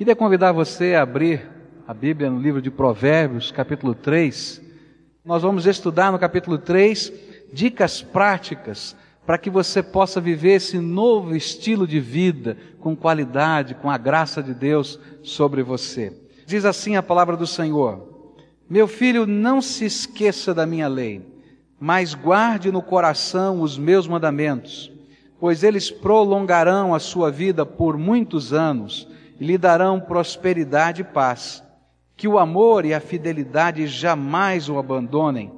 Queria convidar você a abrir a Bíblia no livro de Provérbios, capítulo 3. Nós vamos estudar no capítulo 3 dicas práticas para que você possa viver esse novo estilo de vida com qualidade, com a graça de Deus sobre você. Diz assim a palavra do Senhor: Meu filho, não se esqueça da minha lei, mas guarde no coração os meus mandamentos, pois eles prolongarão a sua vida por muitos anos e lhe darão prosperidade e paz. Que o amor e a fidelidade jamais o abandonem.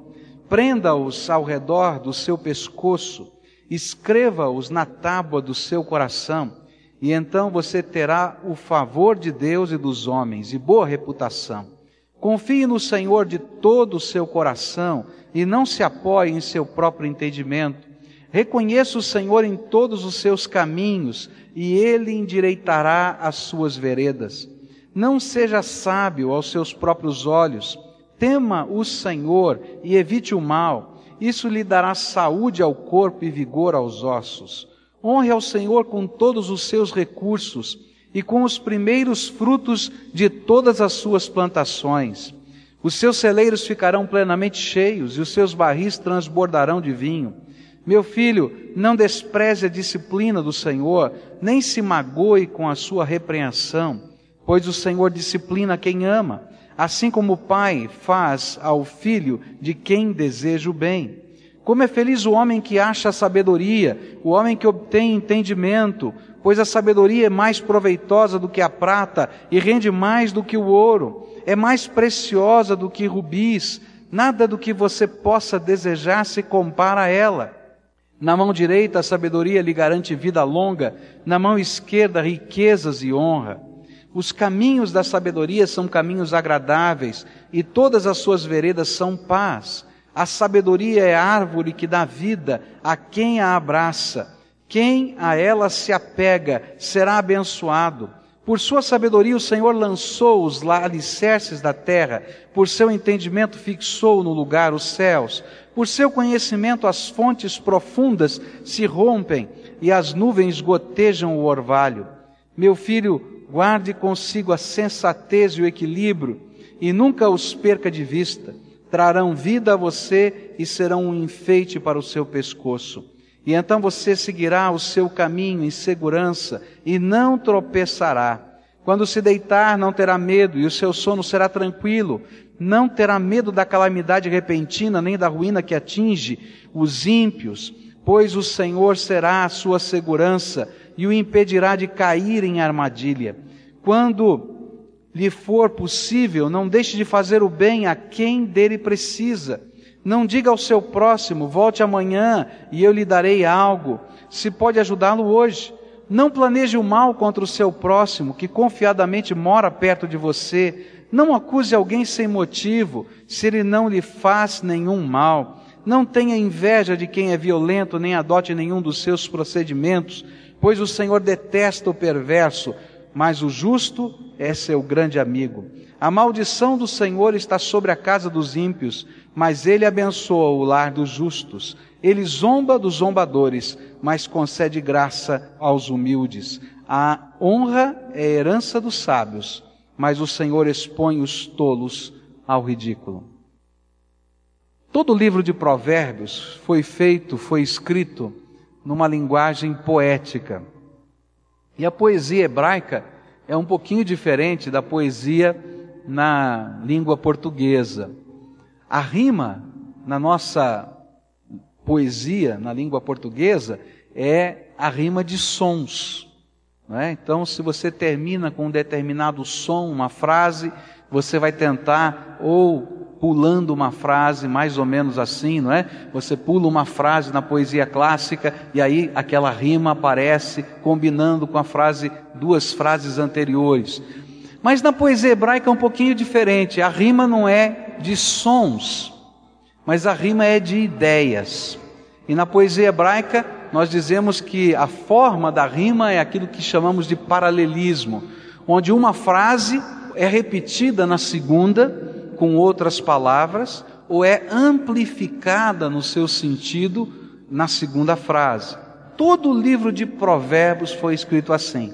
Prenda-os ao redor do seu pescoço escreva-os na tábua do seu coração, e então você terá o favor de Deus e dos homens e boa reputação. Confie no Senhor de todo o seu coração e não se apoie em seu próprio entendimento. Reconheça o Senhor em todos os seus caminhos e ele endireitará as suas veredas. Não seja sábio aos seus próprios olhos. Tema o Senhor e evite o mal isso lhe dará saúde ao corpo e vigor aos ossos. Honre ao Senhor com todos os seus recursos e com os primeiros frutos de todas as suas plantações. Os seus celeiros ficarão plenamente cheios e os seus barris transbordarão de vinho. Meu filho, não despreze a disciplina do Senhor, nem se magoe com a sua repreensão, pois o Senhor disciplina quem ama assim como o pai faz ao filho de quem deseja o bem. Como é feliz o homem que acha a sabedoria, o homem que obtém entendimento, pois a sabedoria é mais proveitosa do que a prata e rende mais do que o ouro, é mais preciosa do que rubis, nada do que você possa desejar se compara a ela. Na mão direita a sabedoria lhe garante vida longa, na mão esquerda riquezas e honra. Os caminhos da sabedoria são caminhos agradáveis e todas as suas veredas são paz. A sabedoria é árvore que dá vida a quem a abraça. Quem a ela se apega será abençoado. Por sua sabedoria o Senhor lançou os alicerces da terra, por seu entendimento fixou no lugar os céus, por seu conhecimento as fontes profundas se rompem e as nuvens gotejam o orvalho. Meu filho, Guarde consigo a sensatez e o equilíbrio e nunca os perca de vista. Trarão vida a você e serão um enfeite para o seu pescoço. E então você seguirá o seu caminho em segurança e não tropeçará. Quando se deitar, não terá medo e o seu sono será tranquilo. Não terá medo da calamidade repentina nem da ruína que atinge os ímpios, pois o Senhor será a sua segurança e o impedirá de cair em armadilha. Quando lhe for possível, não deixe de fazer o bem a quem dele precisa. Não diga ao seu próximo, volte amanhã e eu lhe darei algo, se pode ajudá-lo hoje. Não planeje o mal contra o seu próximo, que confiadamente mora perto de você. Não acuse alguém sem motivo, se ele não lhe faz nenhum mal. Não tenha inveja de quem é violento, nem adote nenhum dos seus procedimentos pois o Senhor detesta o perverso, mas o justo é seu grande amigo. A maldição do Senhor está sobre a casa dos ímpios, mas ele abençoa o lar dos justos. Ele zomba dos zombadores, mas concede graça aos humildes. A honra é herança dos sábios, mas o Senhor expõe os tolos ao ridículo. Todo o livro de Provérbios foi feito, foi escrito numa linguagem poética. E a poesia hebraica é um pouquinho diferente da poesia na língua portuguesa. A rima na nossa poesia, na língua portuguesa, é a rima de sons. É? Então, se você termina com um determinado som, uma frase, você vai tentar ou pulando uma frase mais ou menos assim, não é? Você pula uma frase na poesia clássica e aí aquela rima aparece combinando com a frase, duas frases anteriores. Mas na poesia hebraica é um pouquinho diferente. A rima não é de sons, mas a rima é de ideias. E na poesia hebraica nós dizemos que a forma da rima é aquilo que chamamos de paralelismo, onde uma frase é repetida na segunda com outras palavras ou é amplificada no seu sentido na segunda frase. Todo o livro de Provérbios foi escrito assim.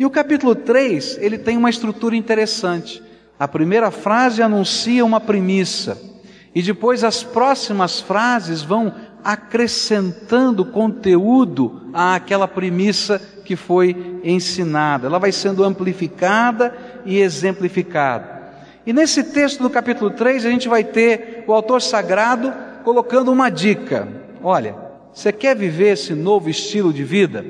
E o capítulo 3, ele tem uma estrutura interessante. A primeira frase anuncia uma premissa, e depois as próximas frases vão acrescentando conteúdo àquela premissa que foi ensinada. Ela vai sendo amplificada e exemplificada. E nesse texto do capítulo 3, a gente vai ter o autor sagrado colocando uma dica. Olha, você quer viver esse novo estilo de vida?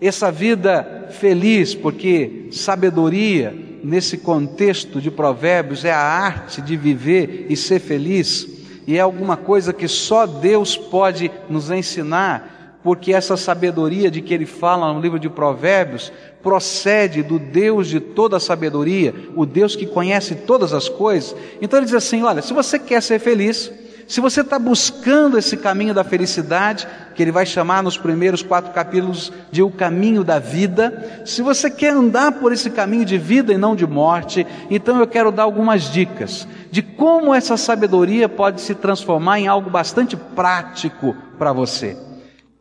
Essa vida feliz, porque sabedoria, nesse contexto de Provérbios, é a arte de viver e ser feliz, e é alguma coisa que só Deus pode nos ensinar, porque essa sabedoria de que ele fala no livro de Provérbios procede do Deus de toda a sabedoria, o Deus que conhece todas as coisas. Então ele diz assim: olha, se você quer ser feliz, se você está buscando esse caminho da felicidade, que ele vai chamar nos primeiros quatro capítulos de o caminho da vida, se você quer andar por esse caminho de vida e não de morte, então eu quero dar algumas dicas de como essa sabedoria pode se transformar em algo bastante prático para você.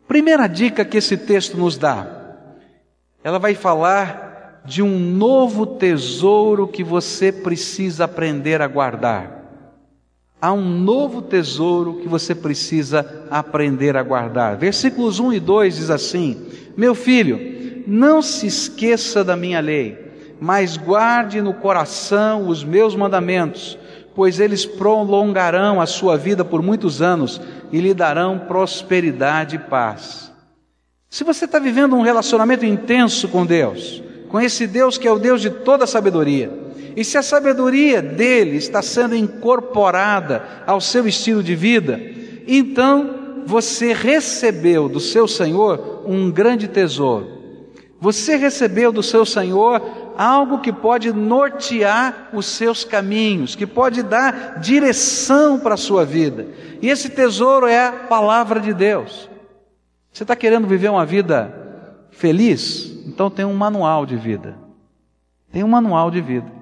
Primeira dica que esse texto nos dá, ela vai falar de um novo tesouro que você precisa aprender a guardar há um novo tesouro que você precisa aprender a guardar. Versículos 1 e 2 diz assim: Meu filho, não se esqueça da minha lei, mas guarde no coração os meus mandamentos, pois eles prolongarão a sua vida por muitos anos e lhe darão prosperidade e paz. Se você está vivendo um relacionamento intenso com Deus, com esse Deus que é o Deus de toda sabedoria, e se a sabedoria dele está sendo incorporada ao seu estilo de vida, então você recebeu do seu Senhor um grande tesouro. Você recebeu do seu Senhor algo que pode nortear os seus caminhos, que pode dar direção para a sua vida. E esse tesouro é a palavra de Deus. Você está querendo viver uma vida feliz? Então tem um manual de vida. Tem um manual de vida.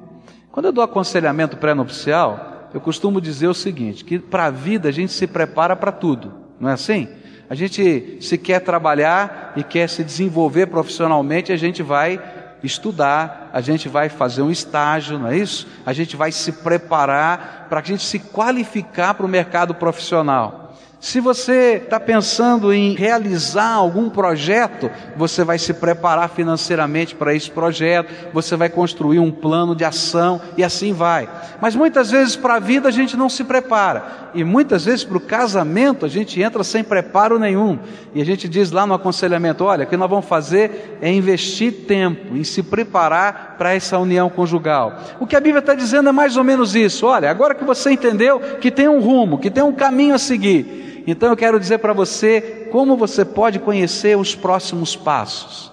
Quando eu dou aconselhamento pré-nupcial, eu costumo dizer o seguinte: que para a vida a gente se prepara para tudo, não é assim? A gente se quer trabalhar e quer se desenvolver profissionalmente, a gente vai estudar, a gente vai fazer um estágio, não é isso? A gente vai se preparar para a gente se qualificar para o mercado profissional. Se você está pensando em realizar algum projeto, você vai se preparar financeiramente para esse projeto, você vai construir um plano de ação e assim vai. Mas muitas vezes para a vida a gente não se prepara, e muitas vezes para o casamento a gente entra sem preparo nenhum, e a gente diz lá no aconselhamento: olha, o que nós vamos fazer é investir tempo em se preparar para essa união conjugal. O que a Bíblia está dizendo é mais ou menos isso: olha, agora que você entendeu que tem um rumo, que tem um caminho a seguir, então eu quero dizer para você como você pode conhecer os próximos passos.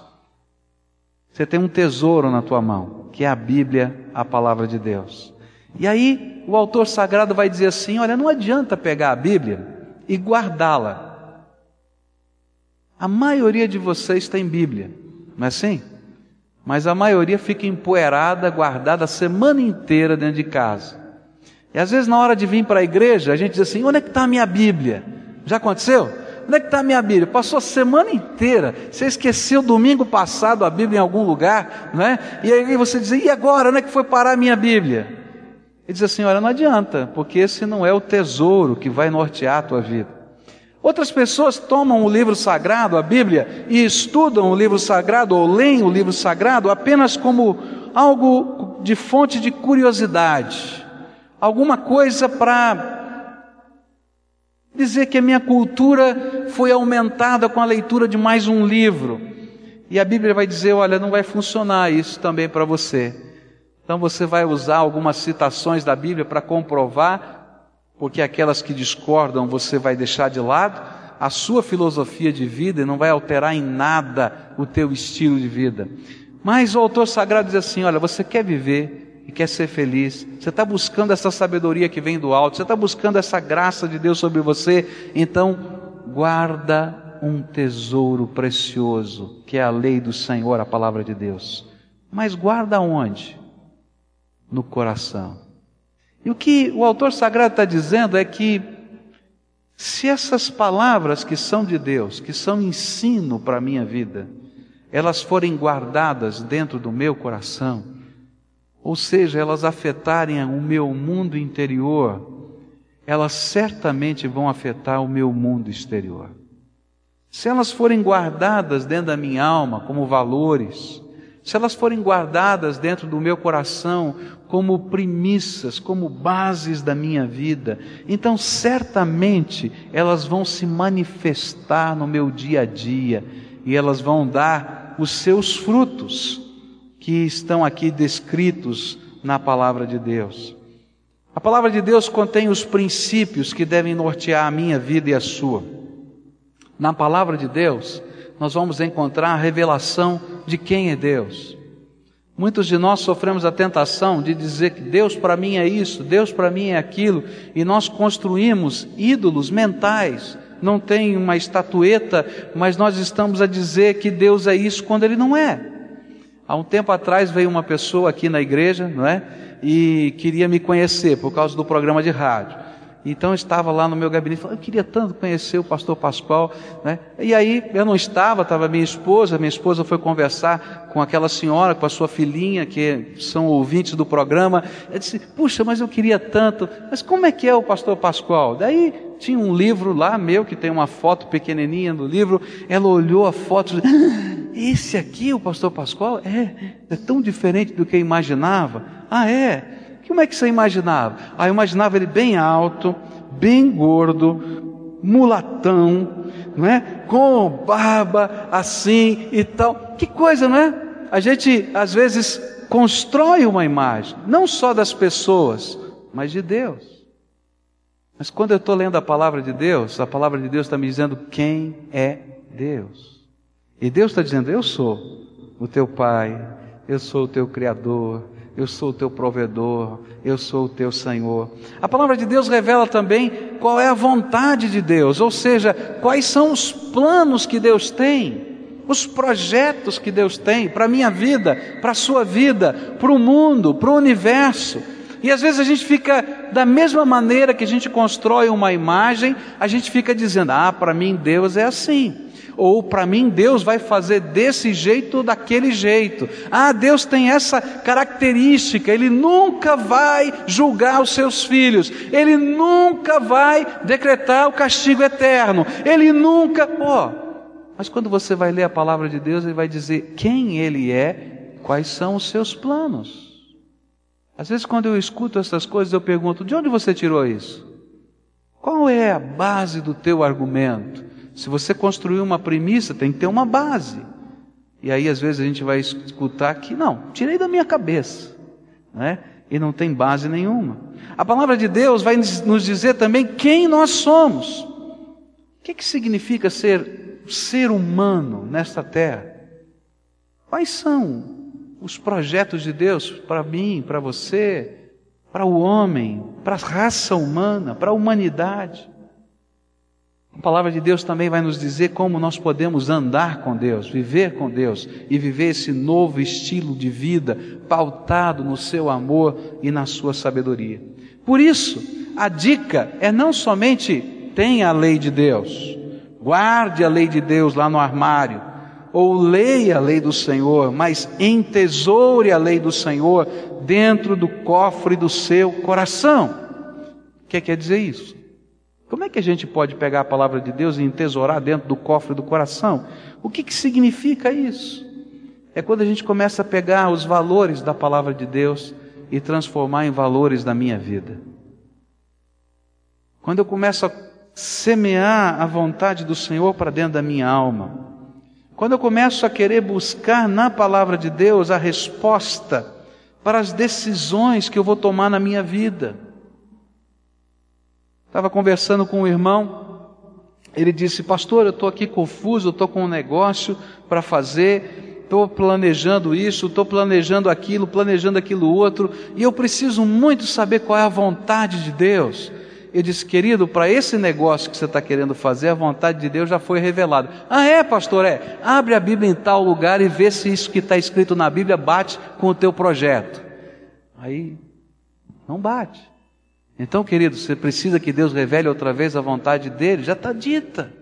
Você tem um tesouro na tua mão, que é a Bíblia, a palavra de Deus. E aí o autor sagrado vai dizer assim: olha, não adianta pegar a Bíblia e guardá-la. A maioria de vocês tem Bíblia, não é assim? Mas a maioria fica empoeirada, guardada a semana inteira dentro de casa. E às vezes na hora de vir para a igreja, a gente diz assim: onde é que está a minha Bíblia? Já aconteceu? Onde é que está a minha Bíblia? Passou a semana inteira. Você esqueceu domingo passado a Bíblia em algum lugar, não é? E aí você diz, e agora? Onde é que foi parar a minha Bíblia? Ele diz assim: olha, não adianta, porque esse não é o tesouro que vai nortear a tua vida. Outras pessoas tomam o livro sagrado, a Bíblia, e estudam o livro sagrado ou leem o livro sagrado apenas como algo de fonte de curiosidade, alguma coisa para Dizer que a minha cultura foi aumentada com a leitura de mais um livro. E a Bíblia vai dizer: olha, não vai funcionar isso também para você. Então você vai usar algumas citações da Bíblia para comprovar, porque aquelas que discordam você vai deixar de lado a sua filosofia de vida não vai alterar em nada o teu estilo de vida. Mas o autor sagrado diz assim: olha, você quer viver e quer ser feliz, você está buscando essa sabedoria que vem do alto, você está buscando essa graça de Deus sobre você, então guarda um tesouro precioso, que é a lei do Senhor, a palavra de Deus. Mas guarda onde? No coração. E o que o autor sagrado está dizendo é que, se essas palavras que são de Deus, que são ensino para a minha vida, elas forem guardadas dentro do meu coração, ou seja, elas afetarem o meu mundo interior, elas certamente vão afetar o meu mundo exterior. Se elas forem guardadas dentro da minha alma como valores, se elas forem guardadas dentro do meu coração como premissas, como bases da minha vida, então certamente elas vão se manifestar no meu dia a dia e elas vão dar os seus frutos que estão aqui descritos na palavra de Deus. A palavra de Deus contém os princípios que devem nortear a minha vida e a sua. Na palavra de Deus, nós vamos encontrar a revelação de quem é Deus. Muitos de nós sofremos a tentação de dizer que Deus para mim é isso, Deus para mim é aquilo, e nós construímos ídolos mentais. Não tem uma estatueta, mas nós estamos a dizer que Deus é isso quando Ele não é. Há um tempo atrás veio uma pessoa aqui na igreja, não é? E queria me conhecer por causa do programa de rádio. Então eu estava lá no meu gabinete, falando, eu queria tanto conhecer o pastor Pascoal, né? E aí eu não estava, estava minha esposa, minha esposa foi conversar com aquela senhora, com a sua filhinha, que são ouvintes do programa. Eu disse, puxa, mas eu queria tanto, mas como é que é o pastor Pascoal? Daí tinha um livro lá meu, que tem uma foto pequenininha no livro, ela olhou a foto, ah, esse aqui, o pastor Pascoal? É, é tão diferente do que eu imaginava. Ah, é? Como é que você imaginava? Ah, eu imaginava ele bem alto, bem gordo, mulatão, não é? Com barba assim e tal. Que coisa, não é? A gente às vezes constrói uma imagem, não só das pessoas, mas de Deus. Mas quando eu estou lendo a palavra de Deus, a palavra de Deus está me dizendo quem é Deus. E Deus está dizendo: Eu sou o teu Pai, eu sou o teu Criador, eu sou o teu provedor, eu sou o teu Senhor. A palavra de Deus revela também qual é a vontade de Deus, ou seja, quais são os planos que Deus tem, os projetos que Deus tem para a minha vida, para a sua vida, para o mundo, para o universo. E às vezes a gente fica, da mesma maneira que a gente constrói uma imagem, a gente fica dizendo: ah, para mim Deus é assim ou para mim Deus vai fazer desse jeito ou daquele jeito. Ah, Deus tem essa característica, Ele nunca vai julgar os seus filhos, Ele nunca vai decretar o castigo eterno, Ele nunca. Ó, oh, mas quando você vai ler a palavra de Deus, Ele vai dizer quem Ele é, quais são os seus planos. Às vezes, quando eu escuto essas coisas, eu pergunto: de onde você tirou isso? Qual é a base do teu argumento? Se você construir uma premissa, tem que ter uma base. E aí, às vezes, a gente vai escutar que, não, tirei da minha cabeça, né? e não tem base nenhuma. A palavra de Deus vai nos dizer também quem nós somos. O que, que significa ser ser humano nesta terra? Quais são os projetos de Deus para mim, para você, para o homem, para a raça humana, para a humanidade? A palavra de Deus também vai nos dizer como nós podemos andar com Deus, viver com Deus e viver esse novo estilo de vida pautado no seu amor e na sua sabedoria. Por isso, a dica é não somente tenha a lei de Deus, guarde a lei de Deus lá no armário, ou leia a lei do Senhor, mas entesoure a lei do Senhor dentro do cofre do seu coração. O que quer dizer isso? Como é que a gente pode pegar a palavra de Deus e entesourar dentro do cofre do coração? O que, que significa isso? É quando a gente começa a pegar os valores da palavra de Deus e transformar em valores da minha vida. Quando eu começo a semear a vontade do Senhor para dentro da minha alma. Quando eu começo a querer buscar na palavra de Deus a resposta para as decisões que eu vou tomar na minha vida. Estava conversando com um irmão, ele disse: Pastor, eu estou aqui confuso, estou com um negócio para fazer, estou planejando isso, estou planejando aquilo, planejando aquilo outro, e eu preciso muito saber qual é a vontade de Deus. Eu disse, querido, para esse negócio que você está querendo fazer, a vontade de Deus já foi revelada. Ah, é, pastor? É. Abre a Bíblia em tal lugar e vê se isso que está escrito na Bíblia bate com o teu projeto. Aí, não bate. Então, querido, você precisa que Deus revele outra vez a vontade dele, já está dita.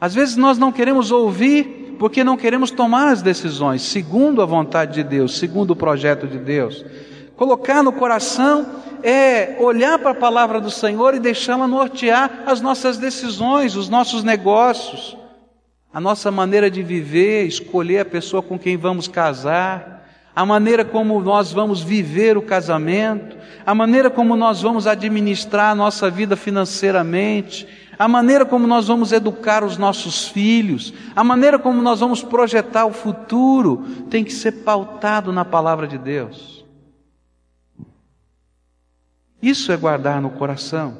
Às vezes nós não queremos ouvir porque não queremos tomar as decisões segundo a vontade de Deus, segundo o projeto de Deus. Colocar no coração é olhar para a palavra do Senhor e deixá-la nortear as nossas decisões, os nossos negócios, a nossa maneira de viver, escolher a pessoa com quem vamos casar, a maneira como nós vamos viver o casamento, a maneira como nós vamos administrar a nossa vida financeiramente, a maneira como nós vamos educar os nossos filhos, a maneira como nós vamos projetar o futuro, tem que ser pautado na palavra de Deus. Isso é guardar no coração.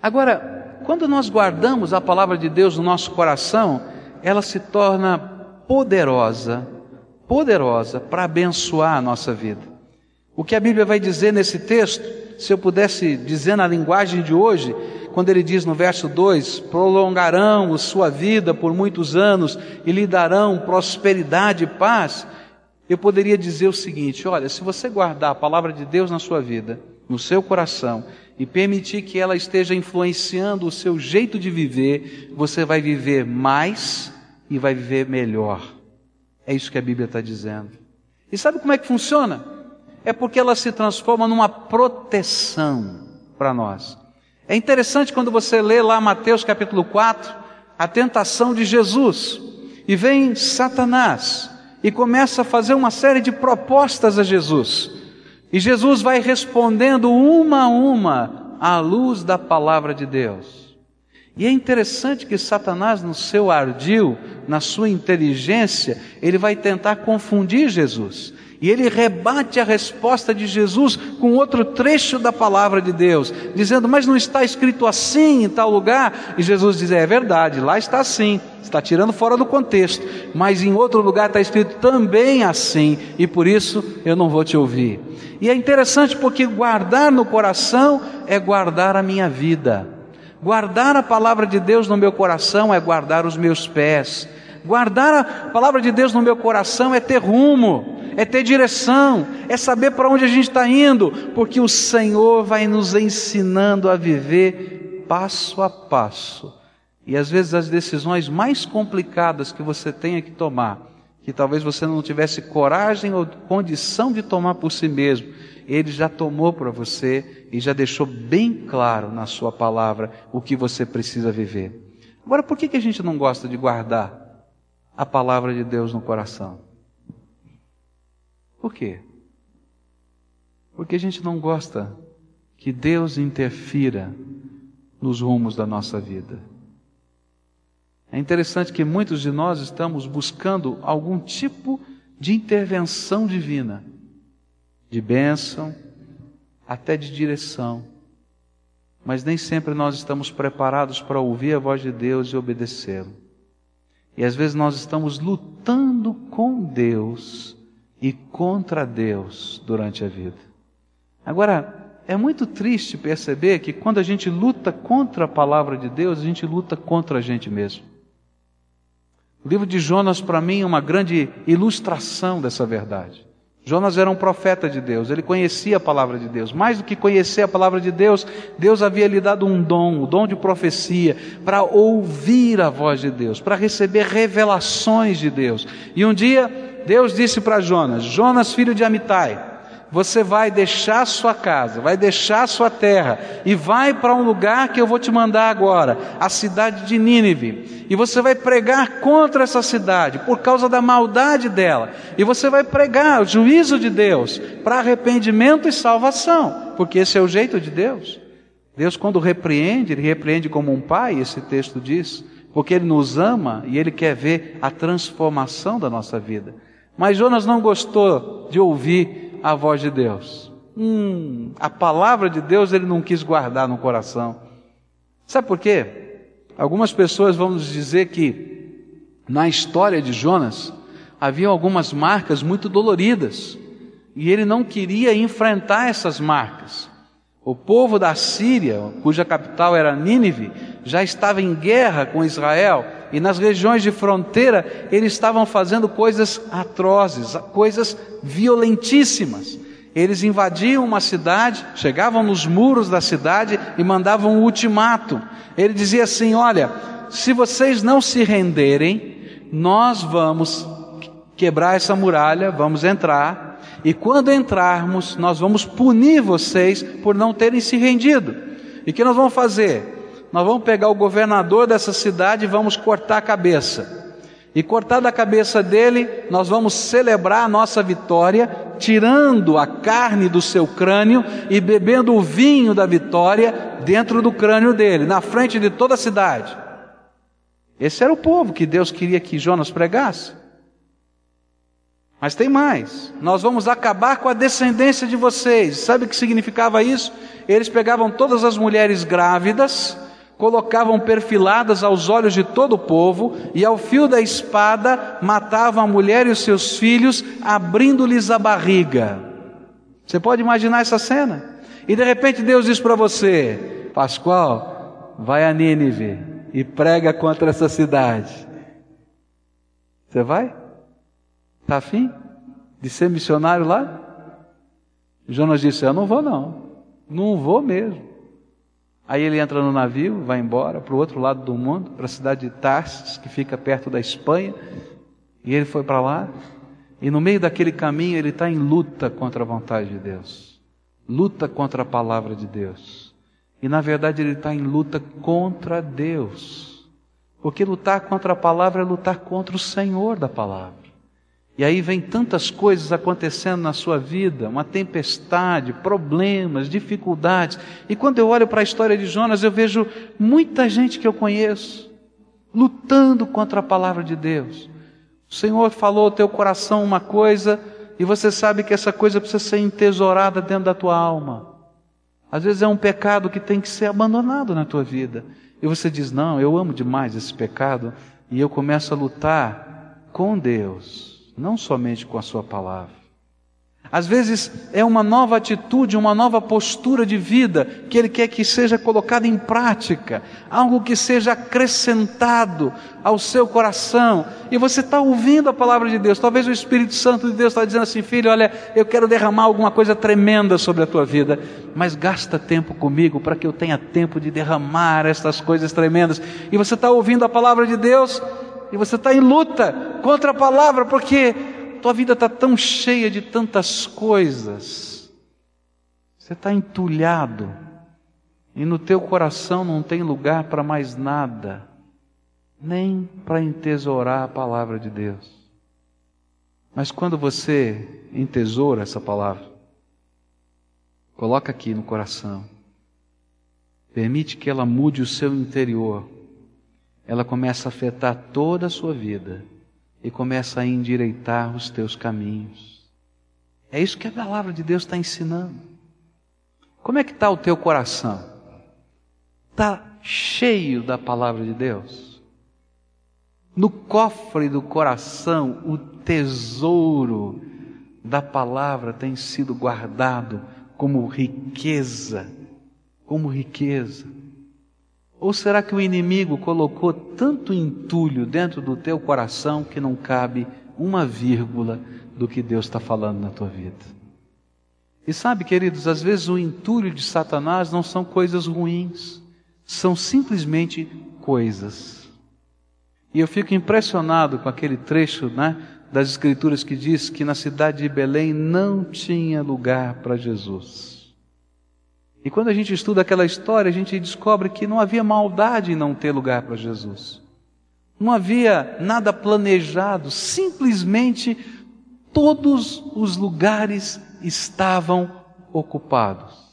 Agora, quando nós guardamos a palavra de Deus no nosso coração, ela se torna poderosa poderosa para abençoar a nossa vida. O que a Bíblia vai dizer nesse texto, se eu pudesse dizer na linguagem de hoje, quando ele diz no verso 2: prolongarão sua vida por muitos anos e lhe darão prosperidade e paz, eu poderia dizer o seguinte: olha, se você guardar a palavra de Deus na sua vida, no seu coração, e permitir que ela esteja influenciando o seu jeito de viver, você vai viver mais e vai viver melhor. É isso que a Bíblia está dizendo. E sabe como é que funciona? É porque ela se transforma numa proteção para nós. É interessante quando você lê lá Mateus capítulo 4, a tentação de Jesus, e vem Satanás e começa a fazer uma série de propostas a Jesus. E Jesus vai respondendo uma a uma à luz da palavra de Deus. E é interessante que Satanás, no seu ardil, na sua inteligência, ele vai tentar confundir Jesus. E ele rebate a resposta de Jesus com outro trecho da palavra de Deus, dizendo: Mas não está escrito assim em tal lugar? E Jesus diz: É verdade, lá está assim, está tirando fora do contexto, mas em outro lugar está escrito também assim, e por isso eu não vou te ouvir. E é interessante porque guardar no coração é guardar a minha vida. Guardar a palavra de Deus no meu coração é guardar os meus pés. Guardar a palavra de Deus no meu coração é ter rumo, é ter direção, é saber para onde a gente está indo, porque o Senhor vai nos ensinando a viver passo a passo. E às vezes as decisões mais complicadas que você tenha que tomar, que talvez você não tivesse coragem ou condição de tomar por si mesmo, ele já tomou para você e já deixou bem claro na sua palavra o que você precisa viver. Agora, por que, que a gente não gosta de guardar a palavra de Deus no coração? Por quê? Porque a gente não gosta que Deus interfira nos rumos da nossa vida. É interessante que muitos de nós estamos buscando algum tipo de intervenção divina de bênção, até de direção. Mas nem sempre nós estamos preparados para ouvir a voz de Deus e obedecê-lo. E às vezes nós estamos lutando com Deus e contra Deus durante a vida. Agora, é muito triste perceber que quando a gente luta contra a palavra de Deus, a gente luta contra a gente mesmo. O livro de Jonas, para mim, é uma grande ilustração dessa verdade. Jonas era um profeta de Deus, ele conhecia a palavra de Deus. Mais do que conhecer a palavra de Deus, Deus havia lhe dado um dom, o dom de profecia, para ouvir a voz de Deus, para receber revelações de Deus. E um dia, Deus disse para Jonas: Jonas, filho de Amitai, você vai deixar sua casa, vai deixar sua terra e vai para um lugar que eu vou te mandar agora, a cidade de Nínive. E você vai pregar contra essa cidade por causa da maldade dela. E você vai pregar o juízo de Deus para arrependimento e salvação, porque esse é o jeito de Deus. Deus, quando repreende, ele repreende como um pai, esse texto diz, porque ele nos ama e ele quer ver a transformação da nossa vida. Mas Jonas não gostou de ouvir a voz de Deus. Hum, a palavra de Deus ele não quis guardar no coração. Sabe por quê? Algumas pessoas vão nos dizer que na história de Jonas havia algumas marcas muito doloridas e ele não queria enfrentar essas marcas. O povo da Síria, cuja capital era Nínive, já estava em guerra com Israel e nas regiões de fronteira eles estavam fazendo coisas atrozes, coisas violentíssimas. Eles invadiam uma cidade, chegavam nos muros da cidade e mandavam um ultimato. Ele dizia assim: Olha, se vocês não se renderem, nós vamos quebrar essa muralha, vamos entrar, e quando entrarmos, nós vamos punir vocês por não terem se rendido. E o que nós vamos fazer? Nós vamos pegar o governador dessa cidade e vamos cortar a cabeça. E cortar da cabeça dele, nós vamos celebrar a nossa vitória, tirando a carne do seu crânio e bebendo o vinho da vitória dentro do crânio dele, na frente de toda a cidade. Esse era o povo que Deus queria que Jonas pregasse. Mas tem mais. Nós vamos acabar com a descendência de vocês. Sabe o que significava isso? Eles pegavam todas as mulheres grávidas, colocavam perfiladas aos olhos de todo o povo e ao fio da espada matavam a mulher e os seus filhos, abrindo-lhes a barriga. Você pode imaginar essa cena? E de repente Deus diz para você: Pascoal, vai a Nínive e prega contra essa cidade. Você vai? Está afim de ser missionário lá? Jonas disse: Eu não vou, não. Não vou mesmo. Aí ele entra no navio, vai embora para o outro lado do mundo, para a cidade de Tarsis, que fica perto da Espanha. E ele foi para lá. E no meio daquele caminho ele está em luta contra a vontade de Deus, luta contra a palavra de Deus. E na verdade ele está em luta contra Deus, porque lutar contra a palavra é lutar contra o Senhor da palavra. E aí vem tantas coisas acontecendo na sua vida, uma tempestade, problemas, dificuldades. E quando eu olho para a história de Jonas, eu vejo muita gente que eu conheço lutando contra a palavra de Deus. O Senhor falou ao teu coração uma coisa e você sabe que essa coisa precisa ser entesourada dentro da tua alma. Às vezes é um pecado que tem que ser abandonado na tua vida. E você diz: "Não, eu amo demais esse pecado", e eu começo a lutar com Deus não somente com a Sua palavra. Às vezes é uma nova atitude, uma nova postura de vida que Ele quer que seja colocada em prática, algo que seja acrescentado ao seu coração. E você está ouvindo a palavra de Deus. Talvez o Espírito Santo de Deus está dizendo assim, filho, olha, eu quero derramar alguma coisa tremenda sobre a tua vida, mas gasta tempo comigo para que eu tenha tempo de derramar estas coisas tremendas. E você está ouvindo a palavra de Deus e você está em luta contra a palavra, porque tua vida está tão cheia de tantas coisas, você está entulhado, e no teu coração não tem lugar para mais nada, nem para entesourar a palavra de Deus. Mas quando você entesoura essa palavra, coloca aqui no coração, permite que ela mude o seu interior, ela começa a afetar toda a sua vida e começa a endireitar os teus caminhos. É isso que a palavra de Deus está ensinando. Como é que está o teu coração? Está cheio da palavra de Deus? No cofre do coração, o tesouro da palavra tem sido guardado como riqueza, como riqueza. Ou será que o inimigo colocou tanto entulho dentro do teu coração que não cabe uma vírgula do que Deus está falando na tua vida? E sabe, queridos, às vezes o entulho de Satanás não são coisas ruins, são simplesmente coisas. E eu fico impressionado com aquele trecho né, das Escrituras que diz que na cidade de Belém não tinha lugar para Jesus. E quando a gente estuda aquela história, a gente descobre que não havia maldade em não ter lugar para Jesus. Não havia nada planejado, simplesmente todos os lugares estavam ocupados.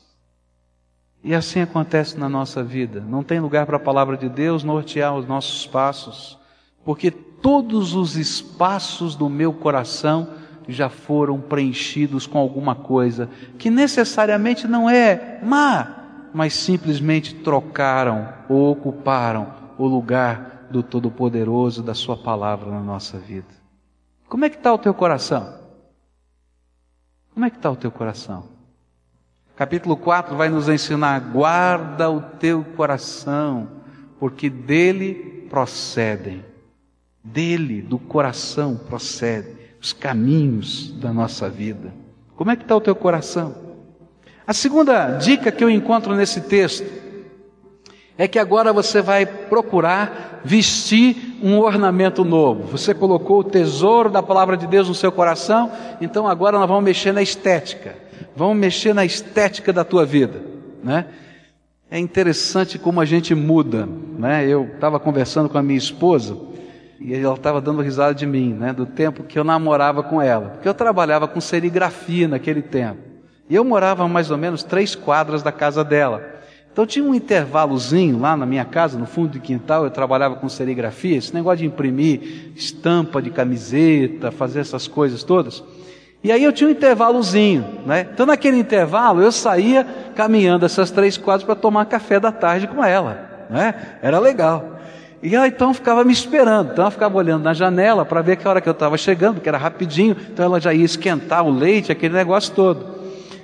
E assim acontece na nossa vida. Não tem lugar para a palavra de Deus nortear os nossos passos, porque todos os espaços do meu coração já foram preenchidos com alguma coisa que necessariamente não é má, mas simplesmente trocaram ou ocuparam o lugar do Todo-Poderoso, da Sua palavra na nossa vida. Como é que está o teu coração? Como é que está o teu coração? Capítulo 4 vai nos ensinar: guarda o teu coração, porque dele procedem, dele, do coração procede os caminhos da nossa vida. Como é que está o teu coração? A segunda dica que eu encontro nesse texto é que agora você vai procurar vestir um ornamento novo. Você colocou o tesouro da palavra de Deus no seu coração, então agora nós vamos mexer na estética. Vamos mexer na estética da tua vida, né? É interessante como a gente muda, né? Eu estava conversando com a minha esposa e ela estava dando risada de mim, né? Do tempo que eu namorava com ela, porque eu trabalhava com serigrafia naquele tempo. E eu morava mais ou menos três quadras da casa dela. Então tinha um intervalozinho lá na minha casa, no fundo do quintal, eu trabalhava com serigrafia, esse negócio de imprimir estampa de camiseta, fazer essas coisas todas. E aí eu tinha um intervalozinho, né? Então naquele intervalo eu saía caminhando essas três quadras para tomar café da tarde com ela, né? Era legal. E ela então ficava me esperando, então ela ficava olhando na janela para ver que hora que eu estava chegando, que era rapidinho, então ela já ia esquentar o leite, aquele negócio todo.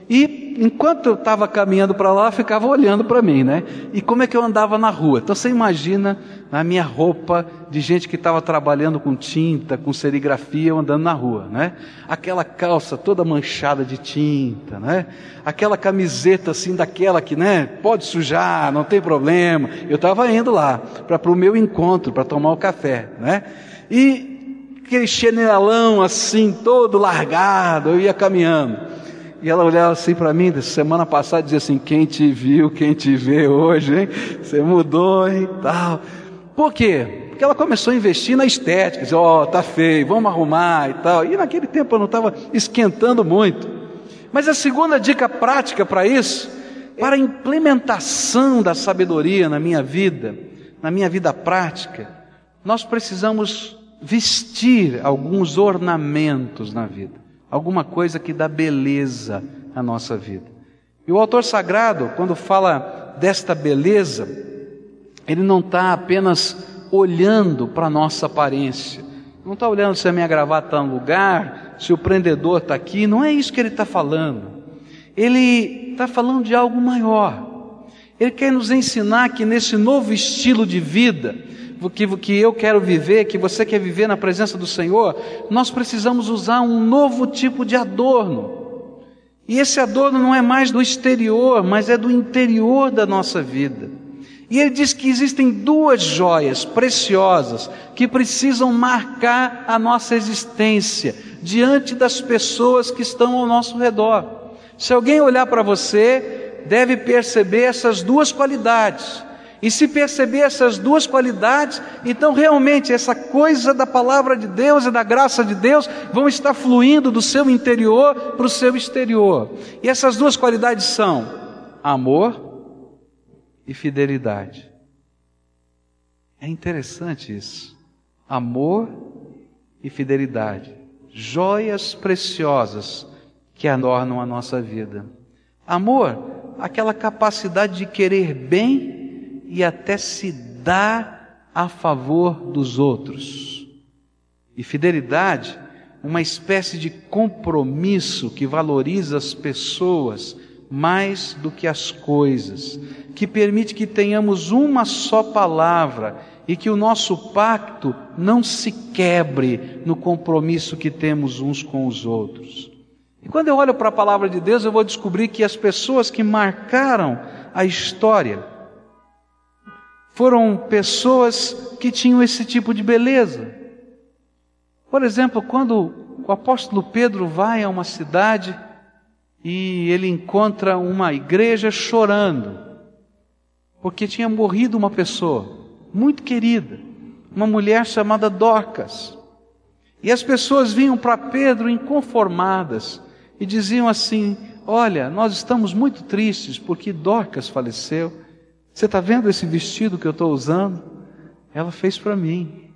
E enquanto eu estava caminhando para lá, ficava olhando para mim, né? E como é que eu andava na rua? Então você imagina a minha roupa de gente que estava trabalhando com tinta, com serigrafia, eu andando na rua, né? Aquela calça toda manchada de tinta, né? Aquela camiseta assim daquela que, né? Pode sujar, não tem problema. Eu estava indo lá para o meu encontro, para tomar o café, né? E aquele chinelão assim, todo largado, eu ia caminhando. E ela olhava assim para mim, semana passada, dizia assim: Quem te viu, quem te vê hoje, hein? Você mudou, hein? Tal. Por quê? Porque ela começou a investir na estética, dizia: Ó, oh, tá feio, vamos arrumar e tal. E naquele tempo eu não estava esquentando muito. Mas a segunda dica prática para isso, para a implementação da sabedoria na minha vida, na minha vida prática, nós precisamos vestir alguns ornamentos na vida alguma coisa que dá beleza à nossa vida. E o autor sagrado, quando fala desta beleza, ele não está apenas olhando para a nossa aparência, não está olhando se a minha gravata está no lugar, se o prendedor está aqui, não é isso que ele está falando. Ele está falando de algo maior. Ele quer nos ensinar que nesse novo estilo de vida, que, que eu quero viver, que você quer viver na presença do Senhor, nós precisamos usar um novo tipo de adorno. E esse adorno não é mais do exterior, mas é do interior da nossa vida. E ele diz que existem duas joias preciosas que precisam marcar a nossa existência diante das pessoas que estão ao nosso redor. Se alguém olhar para você, deve perceber essas duas qualidades. E se perceber essas duas qualidades, então realmente essa coisa da palavra de Deus e da graça de Deus vão estar fluindo do seu interior para o seu exterior. E essas duas qualidades são amor e fidelidade. É interessante isso. Amor e fidelidade. Joias preciosas que adornam a nossa vida. Amor, aquela capacidade de querer bem e até se dá a favor dos outros. E fidelidade, uma espécie de compromisso que valoriza as pessoas mais do que as coisas, que permite que tenhamos uma só palavra e que o nosso pacto não se quebre no compromisso que temos uns com os outros. E quando eu olho para a palavra de Deus, eu vou descobrir que as pessoas que marcaram a história, foram pessoas que tinham esse tipo de beleza. Por exemplo, quando o apóstolo Pedro vai a uma cidade e ele encontra uma igreja chorando, porque tinha morrido uma pessoa muito querida, uma mulher chamada Dorcas. E as pessoas vinham para Pedro inconformadas e diziam assim: Olha, nós estamos muito tristes porque Dorcas faleceu. Você está vendo esse vestido que eu estou usando? Ela fez para mim.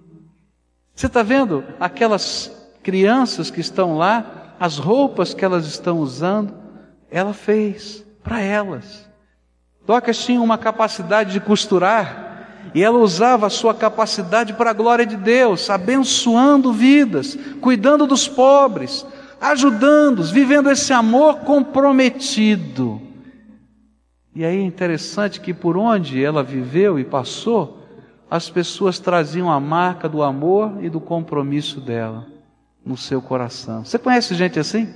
Você está vendo aquelas crianças que estão lá, as roupas que elas estão usando? Ela fez para elas. Docas tinha uma capacidade de costurar e ela usava a sua capacidade para a glória de Deus, abençoando vidas, cuidando dos pobres, ajudando-os, vivendo esse amor comprometido. E aí é interessante que por onde ela viveu e passou, as pessoas traziam a marca do amor e do compromisso dela no seu coração. Você conhece gente assim?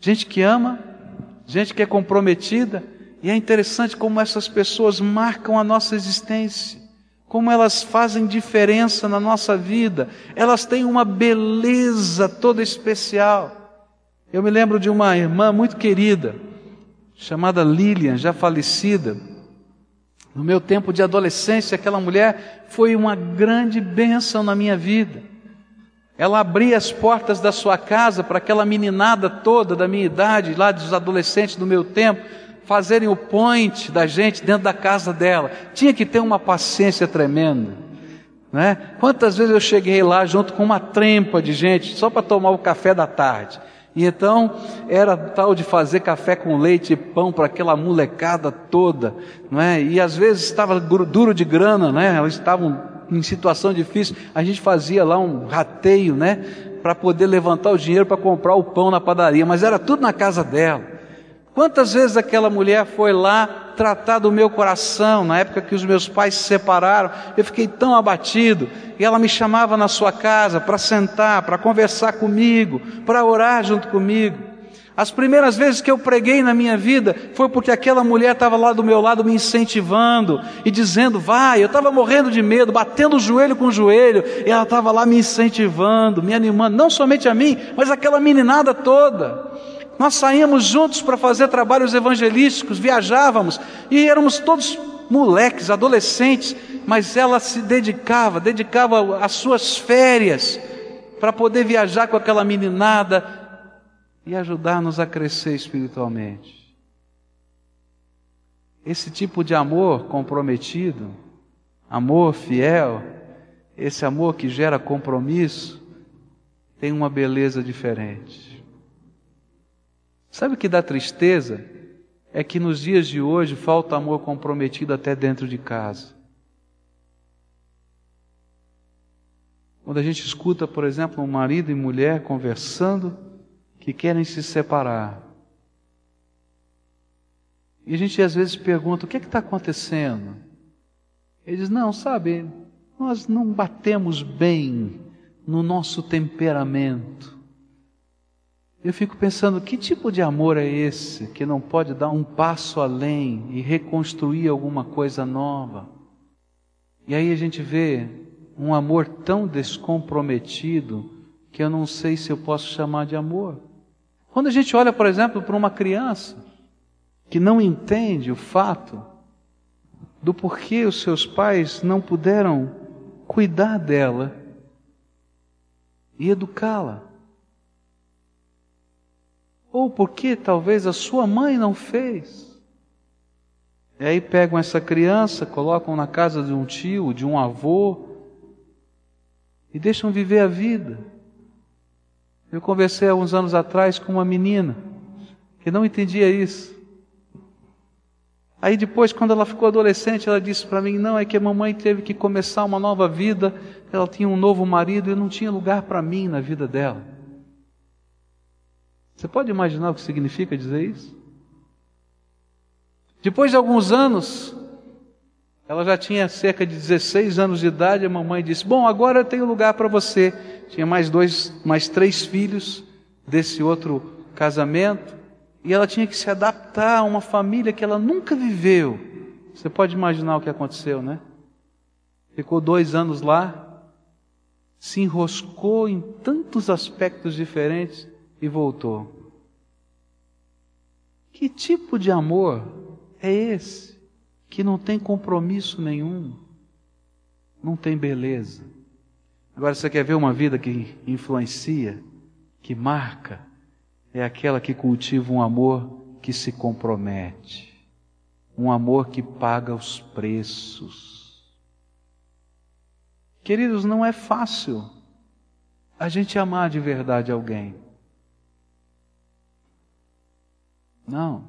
Gente que ama, gente que é comprometida E é interessante como essas pessoas marcam a nossa existência, como elas fazem diferença na nossa vida, elas têm uma beleza toda especial. Eu me lembro de uma irmã muito querida, chamada Lilian, já falecida. No meu tempo de adolescência, aquela mulher foi uma grande bênção na minha vida. Ela abria as portas da sua casa para aquela meninada toda da minha idade, lá dos adolescentes do meu tempo, fazerem o point da gente dentro da casa dela. Tinha que ter uma paciência tremenda. Né? Quantas vezes eu cheguei lá junto com uma trempa de gente só para tomar o café da tarde. E então era tal de fazer café com leite e pão para aquela molecada toda, não é? E às vezes estava duro de grana, né? Elas estavam em situação difícil. A gente fazia lá um rateio, né? Para poder levantar o dinheiro para comprar o pão na padaria, mas era tudo na casa dela. Quantas vezes aquela mulher foi lá tratar do meu coração, na época que os meus pais se separaram, eu fiquei tão abatido, e ela me chamava na sua casa para sentar, para conversar comigo, para orar junto comigo. As primeiras vezes que eu preguei na minha vida foi porque aquela mulher estava lá do meu lado me incentivando e dizendo, vai. Eu estava morrendo de medo, batendo o joelho com o joelho, e ela estava lá me incentivando, me animando, não somente a mim, mas aquela meninada toda. Nós saíamos juntos para fazer trabalhos evangelísticos, viajávamos e éramos todos moleques, adolescentes, mas ela se dedicava, dedicava as suas férias para poder viajar com aquela meninada e ajudar-nos a crescer espiritualmente. Esse tipo de amor comprometido, amor fiel, esse amor que gera compromisso, tem uma beleza diferente. Sabe o que dá tristeza? É que nos dias de hoje falta amor comprometido até dentro de casa. Quando a gente escuta, por exemplo, um marido e mulher conversando que querem se separar. E a gente às vezes pergunta: o que é está acontecendo? Ele diz: não, sabe, nós não batemos bem no nosso temperamento. Eu fico pensando, que tipo de amor é esse que não pode dar um passo além e reconstruir alguma coisa nova? E aí a gente vê um amor tão descomprometido que eu não sei se eu posso chamar de amor. Quando a gente olha, por exemplo, para uma criança que não entende o fato do porquê os seus pais não puderam cuidar dela e educá-la. Ou porque talvez a sua mãe não fez. E aí pegam essa criança, colocam na casa de um tio, de um avô, e deixam viver a vida. Eu conversei há uns anos atrás com uma menina que não entendia isso. Aí depois, quando ela ficou adolescente, ela disse para mim: Não, é que a mamãe teve que começar uma nova vida, ela tinha um novo marido e não tinha lugar para mim na vida dela. Você pode imaginar o que significa dizer isso? Depois de alguns anos, ela já tinha cerca de 16 anos de idade, a mamãe disse: Bom, agora eu tenho lugar para você. Tinha mais dois, mais três filhos desse outro casamento, e ela tinha que se adaptar a uma família que ela nunca viveu. Você pode imaginar o que aconteceu, né? Ficou dois anos lá, se enroscou em tantos aspectos diferentes, e voltou. Que tipo de amor é esse que não tem compromisso nenhum, não tem beleza? Agora você quer ver uma vida que influencia, que marca? É aquela que cultiva um amor que se compromete, um amor que paga os preços. Queridos, não é fácil a gente amar de verdade alguém. Não.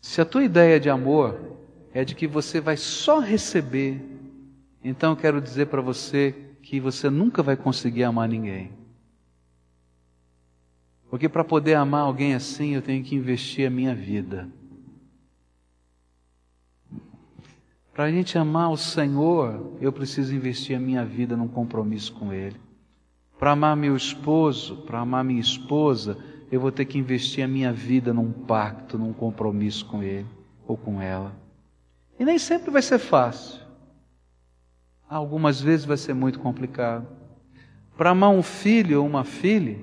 Se a tua ideia de amor é de que você vai só receber, então eu quero dizer para você que você nunca vai conseguir amar ninguém. Porque para poder amar alguém assim, eu tenho que investir a minha vida. Para a gente amar o Senhor, eu preciso investir a minha vida num compromisso com Ele. Para amar meu esposo, para amar minha esposa, eu vou ter que investir a minha vida num pacto, num compromisso com Ele ou com ela. E nem sempre vai ser fácil. Algumas vezes vai ser muito complicado. Para amar um filho ou uma filha,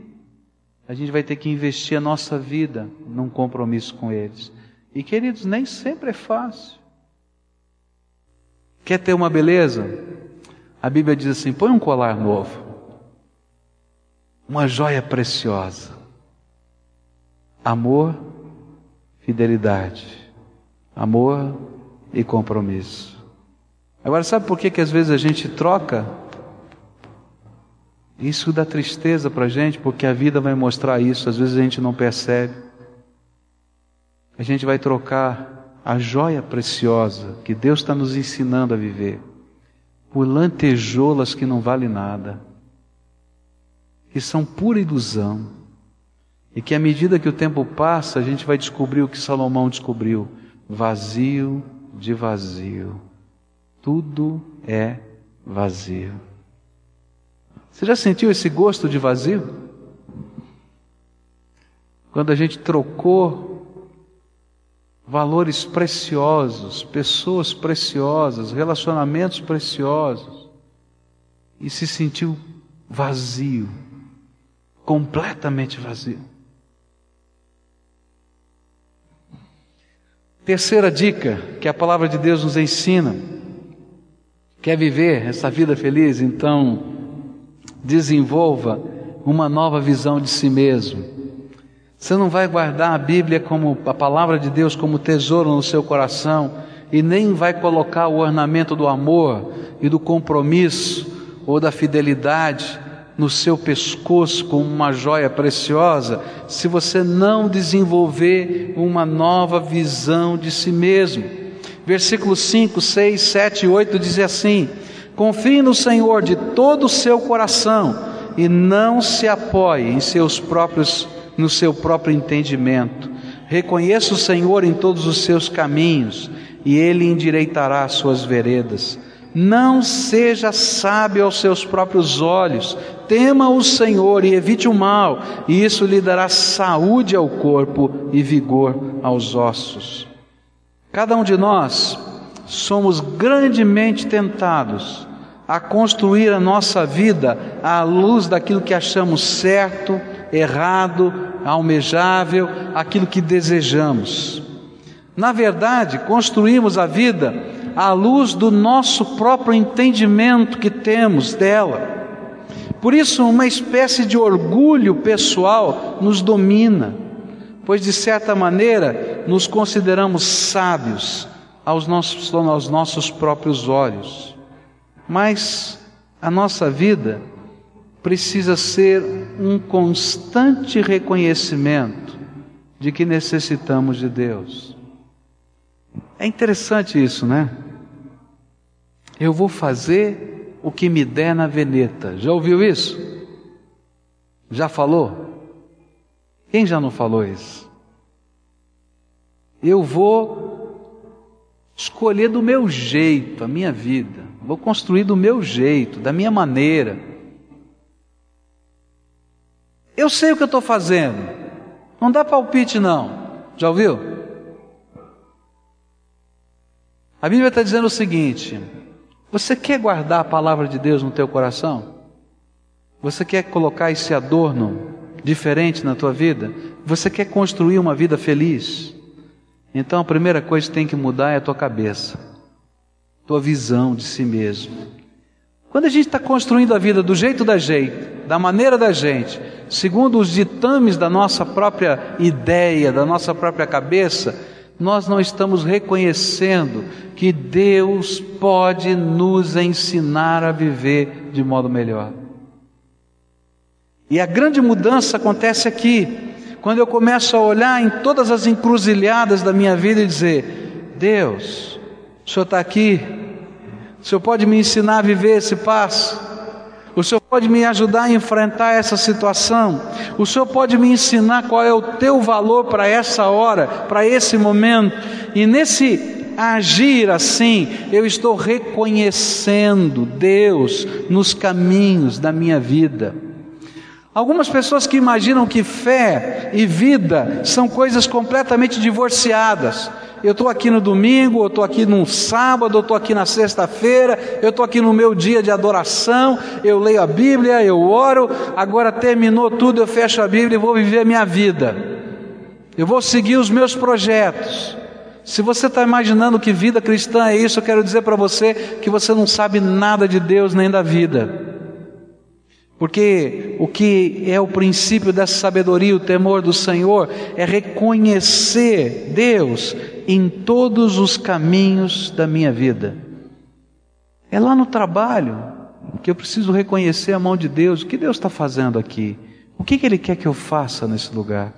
a gente vai ter que investir a nossa vida num compromisso com eles. E queridos, nem sempre é fácil. Quer ter uma beleza? A Bíblia diz assim: põe um colar novo, uma joia preciosa, amor, fidelidade, amor e compromisso. Agora, sabe por que, que às vezes a gente troca? Isso dá tristeza para a gente, porque a vida vai mostrar isso, às vezes a gente não percebe. A gente vai trocar a joia preciosa que Deus está nos ensinando a viver por lantejoulas que não valem nada, que são pura ilusão, e que à medida que o tempo passa, a gente vai descobrir o que Salomão descobriu: vazio de vazio. Tudo é vazio. Você já sentiu esse gosto de vazio? Quando a gente trocou valores preciosos, pessoas preciosas, relacionamentos preciosos, e se sentiu vazio, completamente vazio. Terceira dica que a palavra de Deus nos ensina: quer viver essa vida feliz? Então, desenvolva uma nova visão de si mesmo você não vai guardar a Bíblia como a palavra de Deus como tesouro no seu coração e nem vai colocar o ornamento do amor e do compromisso ou da fidelidade no seu pescoço como uma joia preciosa, se você não desenvolver uma nova visão de si mesmo. Versículos 5, 6, 7 e 8 diz assim: Confie no Senhor de todo o seu coração e não se apoie em seus próprios no seu próprio entendimento. Reconheça o Senhor em todos os seus caminhos e ele endireitará as suas veredas. Não seja sábio aos seus próprios olhos, tema o Senhor e evite o mal, e isso lhe dará saúde ao corpo e vigor aos ossos. Cada um de nós somos grandemente tentados a construir a nossa vida à luz daquilo que achamos certo, errado, almejável, aquilo que desejamos. Na verdade, construímos a vida à luz do nosso próprio entendimento que temos dela. Por isso, uma espécie de orgulho pessoal nos domina, pois de certa maneira nos consideramos sábios aos nossos, aos nossos próprios olhos. Mas a nossa vida precisa ser um constante reconhecimento de que necessitamos de Deus. É interessante isso, né? Eu vou fazer o que me der na veneta. Já ouviu isso? Já falou? Quem já não falou isso? Eu vou escolher do meu jeito a minha vida. Vou construir do meu jeito, da minha maneira. Eu sei o que eu estou fazendo. Não dá palpite, não. Já ouviu? A Bíblia está dizendo o seguinte: você quer guardar a palavra de Deus no teu coração? Você quer colocar esse adorno diferente na tua vida? Você quer construir uma vida feliz? Então a primeira coisa que tem que mudar é a tua cabeça, tua visão de si mesmo. Quando a gente está construindo a vida do jeito da gente, da maneira da gente, segundo os ditames da nossa própria ideia, da nossa própria cabeça, nós não estamos reconhecendo que Deus pode nos ensinar a viver de modo melhor. E a grande mudança acontece aqui, quando eu começo a olhar em todas as encruzilhadas da minha vida e dizer: Deus, o Senhor está aqui, o Senhor pode me ensinar a viver esse passo. O Senhor pode me ajudar a enfrentar essa situação. O Senhor pode me ensinar qual é o teu valor para essa hora, para esse momento. E nesse agir assim, eu estou reconhecendo Deus nos caminhos da minha vida. Algumas pessoas que imaginam que fé e vida são coisas completamente divorciadas. Eu estou aqui no domingo, eu estou aqui no sábado, eu estou aqui na sexta-feira, eu estou aqui no meu dia de adoração, eu leio a Bíblia, eu oro, agora terminou tudo, eu fecho a Bíblia e vou viver a minha vida. Eu vou seguir os meus projetos. Se você está imaginando que vida cristã é isso, eu quero dizer para você que você não sabe nada de Deus nem da vida. Porque o que é o princípio dessa sabedoria, o temor do Senhor, é reconhecer Deus em todos os caminhos da minha vida. É lá no trabalho que eu preciso reconhecer a mão de Deus. O que Deus está fazendo aqui? O que, que Ele quer que eu faça nesse lugar?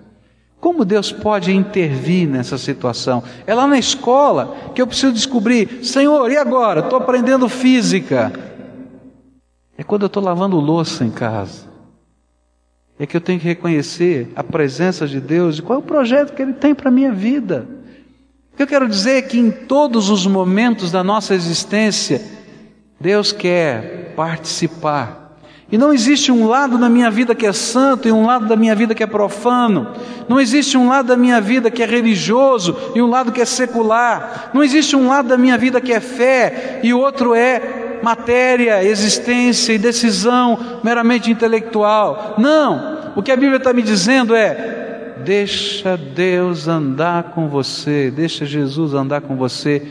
Como Deus pode intervir nessa situação? É lá na escola que eu preciso descobrir: Senhor, e agora? Estou aprendendo física. É quando eu estou lavando louça em casa. É que eu tenho que reconhecer a presença de Deus e qual é o projeto que Ele tem para a minha vida. O que eu quero dizer é que em todos os momentos da nossa existência, Deus quer participar. E não existe um lado da minha vida que é santo e um lado da minha vida que é profano. Não existe um lado da minha vida que é religioso e um lado que é secular. Não existe um lado da minha vida que é fé e o outro é matéria, existência e decisão meramente intelectual. Não! O que a Bíblia está me dizendo é: deixa Deus andar com você, deixa Jesus andar com você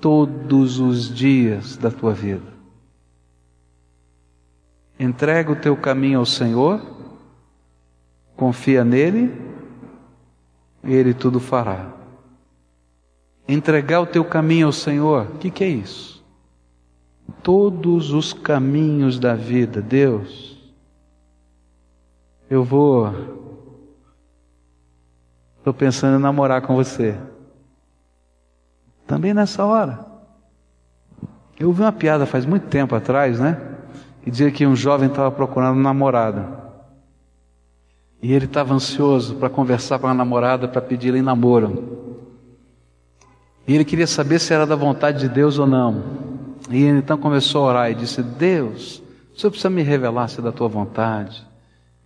todos os dias da tua vida. Entrega o teu caminho ao Senhor, confia nele, e Ele tudo fará. Entregar o teu caminho ao Senhor, o que, que é isso? Todos os caminhos da vida. Deus, eu vou. Estou pensando em namorar com você. Também nessa hora. Eu ouvi uma piada faz muito tempo atrás, né? Que dizia que um jovem estava procurando um namorada. E ele estava ansioso para conversar com a namorada para pedir-lhe namoro. E ele queria saber se era da vontade de Deus ou não. E ele então começou a orar e disse: Deus, o Senhor precisa me revelar se é da tua vontade.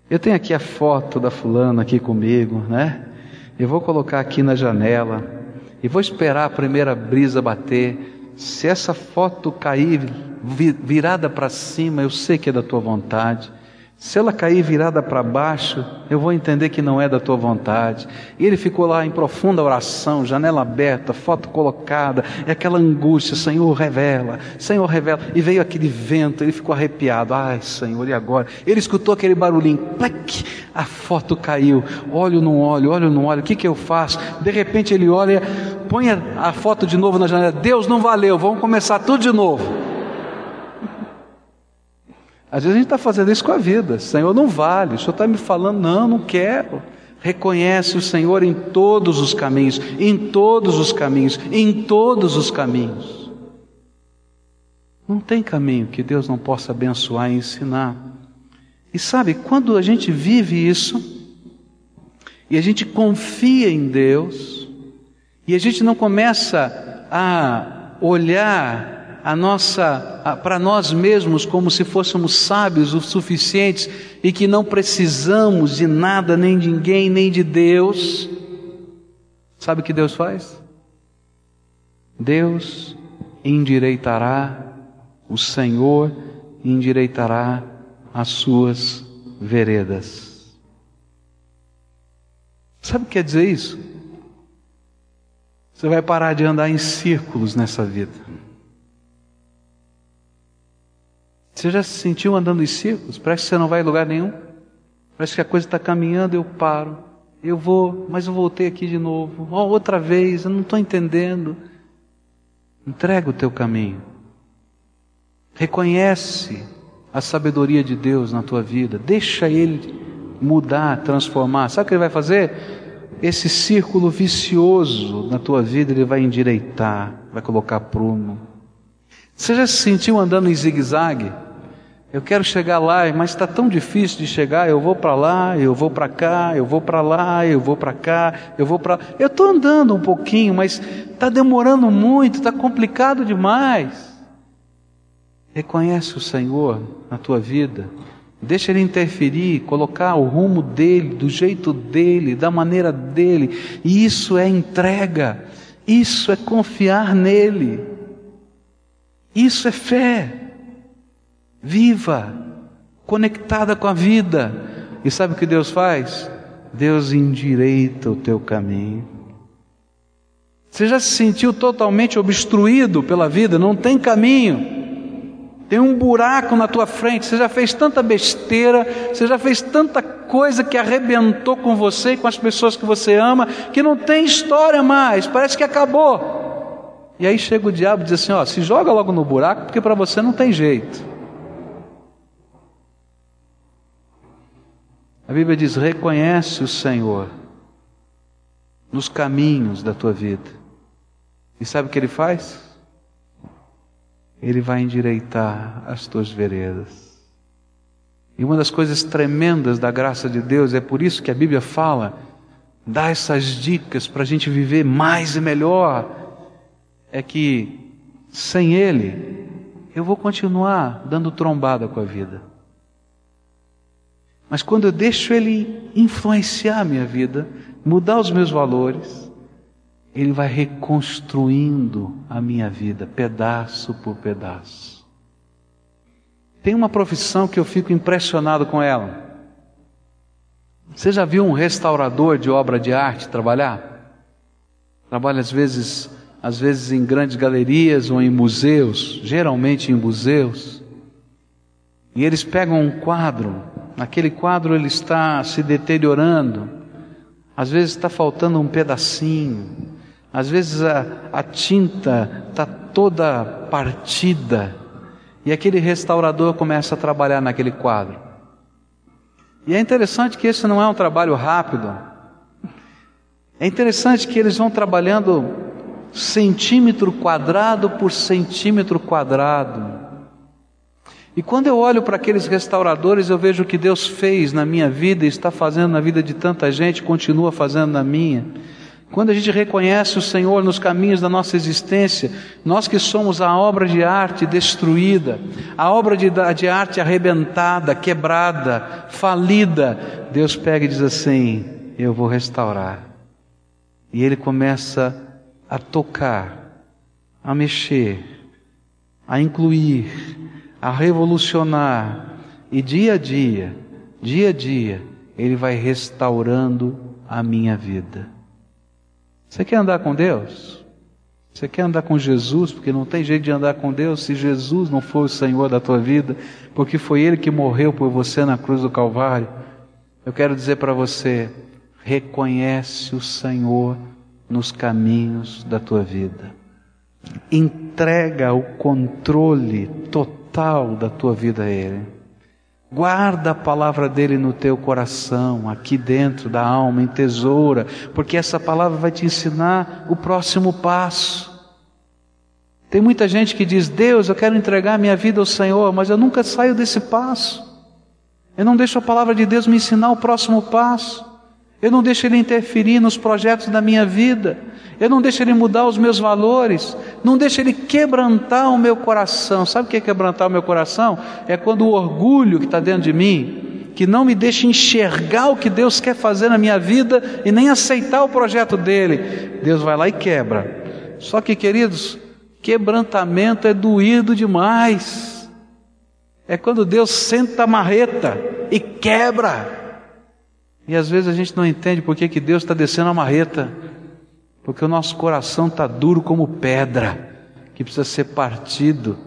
Eu tenho aqui a foto da fulana aqui comigo, né? Eu vou colocar aqui na janela e vou esperar a primeira brisa bater. Se essa foto cair virada para cima, eu sei que é da tua vontade. Se ela cair virada para baixo, eu vou entender que não é da tua vontade. E ele ficou lá em profunda oração, janela aberta, foto colocada, e aquela angústia, Senhor, revela, Senhor, revela. E veio aquele vento, ele ficou arrepiado. Ai, Senhor, e agora? Ele escutou aquele barulhinho, plec, a foto caiu. Olho no olho, olho no olho, o que, que eu faço? De repente ele olha, põe a foto de novo na janela. Deus não valeu, vamos começar tudo de novo. Às vezes a gente está fazendo isso com a vida. Senhor, não vale. O Senhor está me falando, não, não quero. Reconhece o Senhor em todos os caminhos, em todos os caminhos, em todos os caminhos. Não tem caminho que Deus não possa abençoar e ensinar. E sabe, quando a gente vive isso, e a gente confia em Deus, e a gente não começa a olhar a nossa para nós mesmos como se fôssemos sábios o suficientes e que não precisamos de nada nem de ninguém nem de Deus. Sabe o que Deus faz? Deus endireitará, o Senhor endireitará as suas veredas. Sabe o que quer dizer isso? Você vai parar de andar em círculos nessa vida. Você já se sentiu andando em círculos? Parece que você não vai em lugar nenhum. Parece que a coisa está caminhando, eu paro. Eu vou, mas eu voltei aqui de novo. Oh, outra vez, eu não estou entendendo. Entrega o teu caminho. Reconhece a sabedoria de Deus na tua vida. Deixa Ele mudar, transformar. Sabe o que Ele vai fazer? Esse círculo vicioso na tua vida Ele vai endireitar, vai colocar prumo. Você já se sentiu andando em zigue-zague? Eu quero chegar lá, mas está tão difícil de chegar. Eu vou para lá, eu vou para cá, eu vou para lá, eu vou para cá, eu vou para. Eu estou andando um pouquinho, mas está demorando muito, está complicado demais. Reconhece o Senhor na tua vida, Deixa ele interferir, colocar o rumo dele, do jeito dele, da maneira dele. E isso é entrega. Isso é confiar nele. Isso é fé. Viva, conectada com a vida. E sabe o que Deus faz? Deus endireita o teu caminho. Você já se sentiu totalmente obstruído pela vida? Não tem caminho. Tem um buraco na tua frente. Você já fez tanta besteira, você já fez tanta coisa que arrebentou com você e com as pessoas que você ama, que não tem história mais. Parece que acabou. E aí chega o diabo e diz assim: ó, se joga logo no buraco, porque para você não tem jeito. A Bíblia diz: reconhece o Senhor nos caminhos da tua vida. E sabe o que ele faz? Ele vai endireitar as tuas veredas. E uma das coisas tremendas da graça de Deus, é por isso que a Bíblia fala, dá essas dicas para a gente viver mais e melhor, é que sem Ele, eu vou continuar dando trombada com a vida. Mas quando eu deixo Ele influenciar a minha vida, mudar os meus valores, Ele vai reconstruindo a minha vida, pedaço por pedaço. Tem uma profissão que eu fico impressionado com ela. Você já viu um restaurador de obra de arte trabalhar? Trabalha às vezes, às vezes em grandes galerias ou em museus, geralmente em museus. E eles pegam um quadro Aquele quadro ele está se deteriorando. Às vezes está faltando um pedacinho. Às vezes a, a tinta está toda partida. E aquele restaurador começa a trabalhar naquele quadro. E é interessante que esse não é um trabalho rápido. É interessante que eles vão trabalhando centímetro quadrado por centímetro quadrado. E quando eu olho para aqueles restauradores, eu vejo o que Deus fez na minha vida e está fazendo na vida de tanta gente, continua fazendo na minha. Quando a gente reconhece o Senhor nos caminhos da nossa existência, nós que somos a obra de arte destruída, a obra de, de arte arrebentada, quebrada, falida, Deus pega e diz assim: Eu vou restaurar. E Ele começa a tocar, a mexer, a incluir, a revolucionar, e dia a dia, dia a dia, Ele vai restaurando a minha vida. Você quer andar com Deus? Você quer andar com Jesus? Porque não tem jeito de andar com Deus se Jesus não for o Senhor da tua vida, porque foi Ele que morreu por você na cruz do Calvário. Eu quero dizer para você: reconhece o Senhor nos caminhos da tua vida. Entrega o controle total total da tua vida a Ele. Guarda a palavra dele no teu coração, aqui dentro da alma, em tesoura, porque essa palavra vai te ensinar o próximo passo. Tem muita gente que diz: Deus, eu quero entregar minha vida ao Senhor, mas eu nunca saio desse passo. Eu não deixo a palavra de Deus me ensinar o próximo passo. Eu não deixo Ele interferir nos projetos da minha vida. Eu não deixo Ele mudar os meus valores, não deixo Ele quebrantar o meu coração. Sabe o que é quebrantar o meu coração? É quando o orgulho que está dentro de mim, que não me deixa enxergar o que Deus quer fazer na minha vida e nem aceitar o projeto dele, Deus vai lá e quebra. Só que, queridos, quebrantamento é doído demais. É quando Deus senta a marreta e quebra. E às vezes a gente não entende por que, que Deus está descendo a marreta porque o nosso coração está duro como pedra, que precisa ser partido,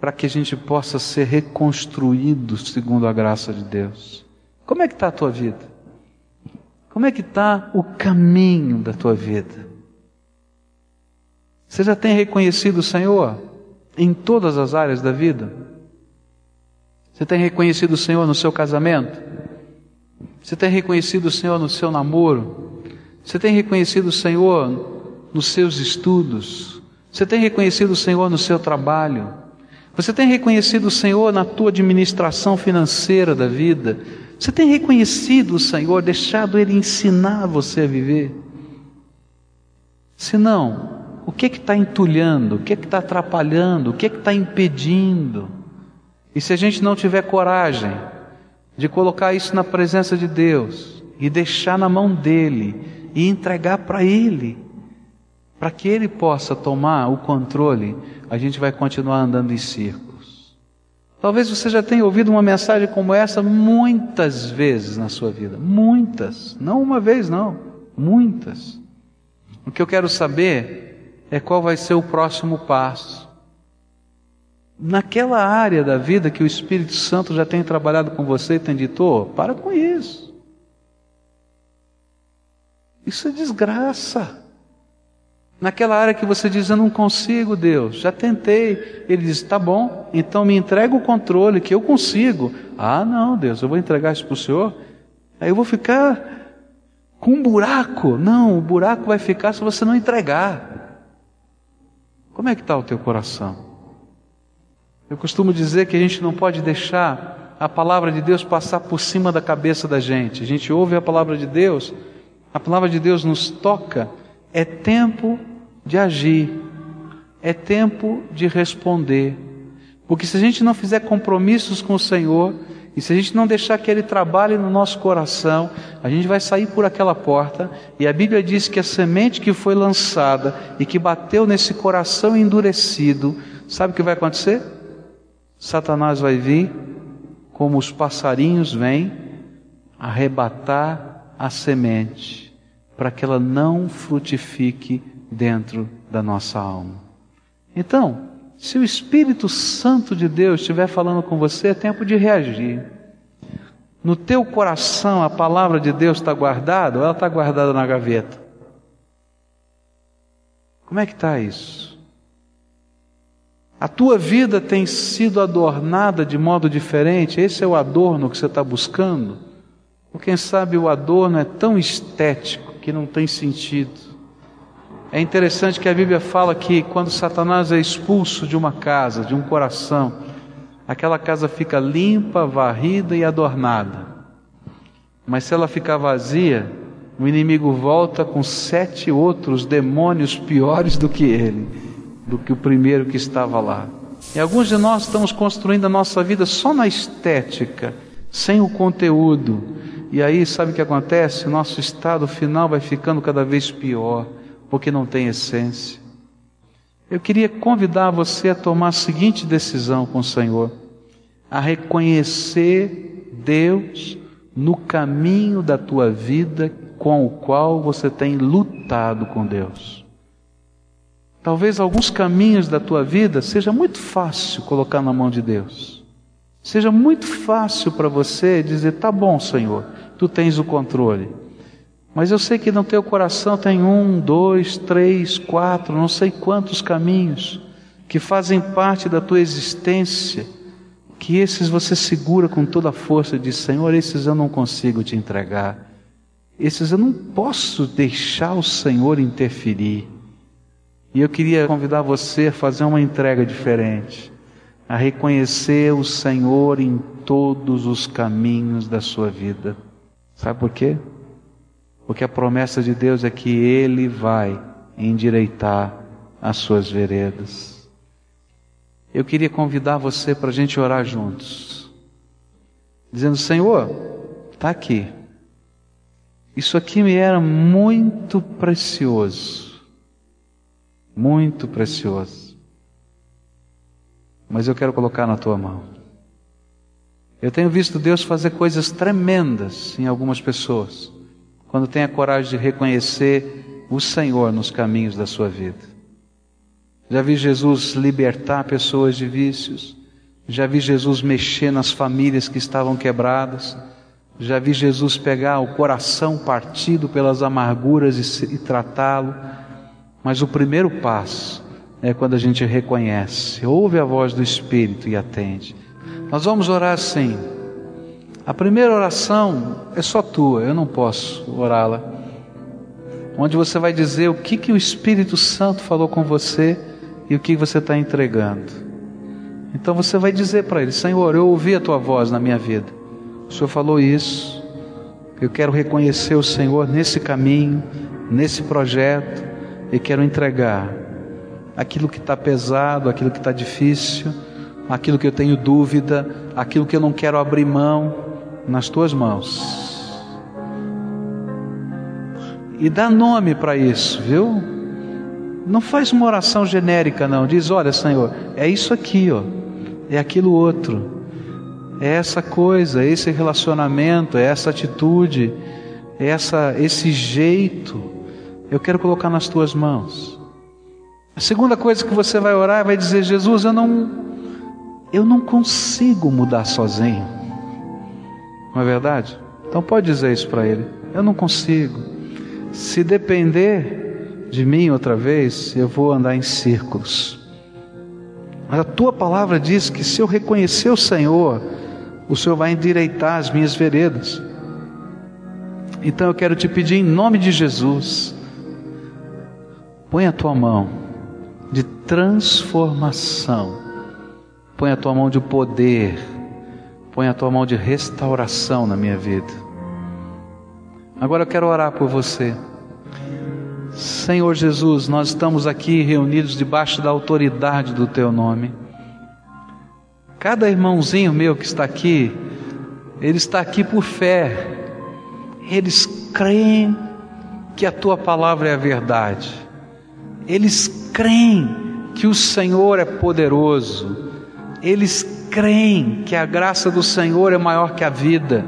para que a gente possa ser reconstruído segundo a graça de Deus. Como é que está a tua vida? Como é que está o caminho da tua vida? Você já tem reconhecido o Senhor em todas as áreas da vida? Você tem reconhecido o Senhor no seu casamento? Você tem reconhecido o Senhor no seu namoro? Você tem reconhecido o Senhor nos seus estudos? Você tem reconhecido o Senhor no seu trabalho? Você tem reconhecido o Senhor na tua administração financeira da vida? Você tem reconhecido o Senhor, deixado Ele ensinar você a viver? Se não, o que está entulhando? O que está atrapalhando? O que está impedindo? E se a gente não tiver coragem de colocar isso na presença de Deus e deixar na mão dele e entregar para ele, para que ele possa tomar o controle, a gente vai continuar andando em círculos. Talvez você já tenha ouvido uma mensagem como essa muitas vezes na sua vida, muitas, não uma vez não, muitas. O que eu quero saber é qual vai ser o próximo passo. Naquela área da vida que o Espírito Santo já tem trabalhado com você e tem dito, oh, para com isso. Isso é desgraça. Naquela área que você diz, eu não consigo, Deus, já tentei. Ele diz, tá bom, então me entrega o controle que eu consigo. Ah, não, Deus, eu vou entregar isso para o Senhor. Aí eu vou ficar com um buraco. Não, o buraco vai ficar se você não entregar. Como é que está o teu coração? Eu costumo dizer que a gente não pode deixar a palavra de Deus passar por cima da cabeça da gente. A gente ouve a palavra de Deus, a palavra de Deus nos toca. É tempo de agir, é tempo de responder. Porque se a gente não fizer compromissos com o Senhor, e se a gente não deixar que Ele trabalhe no nosso coração, a gente vai sair por aquela porta, e a Bíblia diz que a semente que foi lançada e que bateu nesse coração endurecido, sabe o que vai acontecer? Satanás vai vir, como os passarinhos vêm, arrebatar a semente, para que ela não frutifique dentro da nossa alma. Então, se o Espírito Santo de Deus estiver falando com você, é tempo de reagir. No teu coração a palavra de Deus está guardada ou ela está guardada na gaveta? Como é que está isso? A tua vida tem sido adornada de modo diferente? Esse é o adorno que você está buscando? Ou quem sabe o adorno é tão estético que não tem sentido? É interessante que a Bíblia fala que quando Satanás é expulso de uma casa, de um coração, aquela casa fica limpa, varrida e adornada. Mas se ela ficar vazia, o inimigo volta com sete outros demônios piores do que ele, do que o primeiro que estava lá. E alguns de nós estamos construindo a nossa vida só na estética, sem o conteúdo. E aí, sabe o que acontece? Nosso estado final vai ficando cada vez pior porque não tem essência. Eu queria convidar você a tomar a seguinte decisão com o Senhor: a reconhecer Deus no caminho da tua vida com o qual você tem lutado com Deus. Talvez alguns caminhos da tua vida seja muito fácil colocar na mão de Deus. Seja muito fácil para você dizer: tá bom, Senhor, tu tens o controle. Mas eu sei que no teu coração tem um, dois, três, quatro, não sei quantos caminhos que fazem parte da tua existência, que esses você segura com toda a força e diz: Senhor, esses eu não consigo te entregar, esses eu não posso deixar o Senhor interferir. E eu queria convidar você a fazer uma entrega diferente, a reconhecer o Senhor em todos os caminhos da sua vida. Sabe por quê? Porque a promessa de Deus é que Ele vai endireitar as suas veredas. Eu queria convidar você para a gente orar juntos, dizendo: Senhor, está aqui. Isso aqui me era muito precioso, muito precioso, mas eu quero colocar na tua mão. Eu tenho visto Deus fazer coisas tremendas em algumas pessoas quando tem a coragem de reconhecer o Senhor nos caminhos da sua vida. Já vi Jesus libertar pessoas de vícios, já vi Jesus mexer nas famílias que estavam quebradas, já vi Jesus pegar o coração partido pelas amarguras e, e tratá-lo, mas o primeiro passo é quando a gente reconhece, ouve a voz do Espírito e atende. Nós vamos orar assim. A primeira oração é só tua, eu não posso orá-la. Onde você vai dizer o que, que o Espírito Santo falou com você e o que você está entregando. Então você vai dizer para ele: Senhor, eu ouvi a tua voz na minha vida. O Senhor falou isso. Eu quero reconhecer o Senhor nesse caminho, nesse projeto, e quero entregar aquilo que está pesado, aquilo que está difícil, aquilo que eu tenho dúvida, aquilo que eu não quero abrir mão, nas tuas mãos. E dá nome para isso, viu? Não faz uma oração genérica, não. Diz: Olha, Senhor, é isso aqui, ó. É aquilo outro. É essa coisa, é esse relacionamento, é essa atitude, é essa, esse jeito. Eu quero colocar nas tuas mãos. A segunda coisa que você vai orar vai dizer: Jesus, eu não, eu não consigo mudar sozinho. Não é verdade? Então pode dizer isso para ele. Eu não consigo. Se depender de mim outra vez, eu vou andar em círculos. Mas a tua palavra diz que se eu reconhecer o Senhor, o Senhor vai endireitar as minhas veredas. Então eu quero te pedir em nome de Jesus, põe a tua mão de transformação, põe a tua mão de poder, põe a tua mão de restauração na minha vida. Agora eu quero orar por você. Senhor Jesus, nós estamos aqui reunidos debaixo da autoridade do Teu nome. Cada irmãozinho meu que está aqui, ele está aqui por fé. Eles creem que a Tua palavra é a verdade. Eles creem que o Senhor é poderoso. Eles creem que a graça do Senhor é maior que a vida.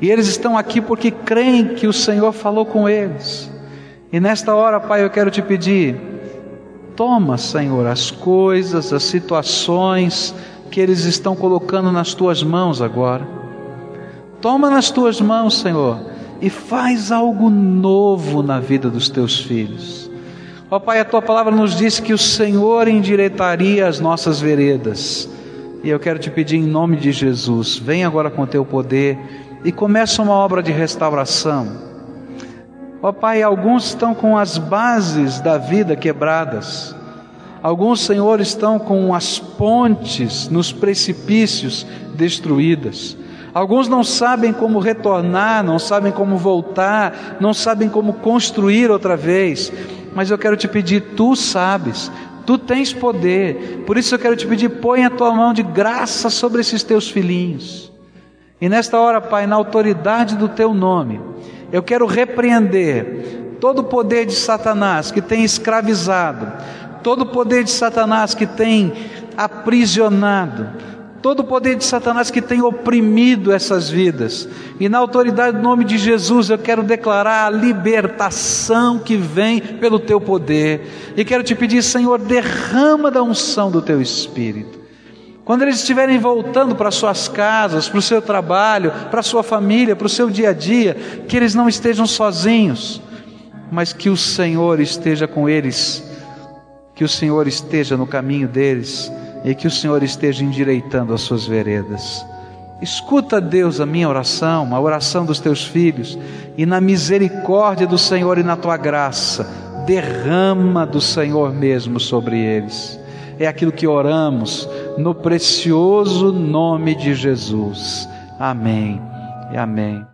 E eles estão aqui porque creem que o Senhor falou com eles. E nesta hora, Pai, eu quero te pedir, toma, Senhor, as coisas, as situações que eles estão colocando nas tuas mãos agora. Toma nas tuas mãos, Senhor, e faz algo novo na vida dos teus filhos. Ó Pai, a tua palavra nos diz que o Senhor endireitaria as nossas veredas. E eu quero te pedir em nome de Jesus, vem agora com teu poder e começa uma obra de restauração Ó Pai, alguns estão com as bases da vida quebradas. Alguns, Senhor, estão com as pontes nos precipícios destruídas. Alguns não sabem como retornar, não sabem como voltar, não sabem como construir outra vez. Mas eu quero te pedir, tu sabes, tu tens poder. Por isso eu quero te pedir, põe a tua mão de graça sobre esses teus filhinhos. E nesta hora, Pai, na autoridade do teu nome, eu quero repreender todo o poder de Satanás que tem escravizado, todo o poder de Satanás que tem aprisionado, todo o poder de Satanás que tem oprimido essas vidas. E na autoridade do nome de Jesus eu quero declarar a libertação que vem pelo teu poder. E quero te pedir, Senhor, derrama da unção do teu espírito. Quando eles estiverem voltando para suas casas, para o seu trabalho, para a sua família, para o seu dia a dia, que eles não estejam sozinhos, mas que o Senhor esteja com eles, que o Senhor esteja no caminho deles e que o Senhor esteja endireitando as suas veredas. Escuta, Deus, a minha oração, a oração dos teus filhos, e na misericórdia do Senhor e na tua graça, derrama do Senhor mesmo sobre eles. É aquilo que oramos no precioso nome de Jesus. Amém e amém.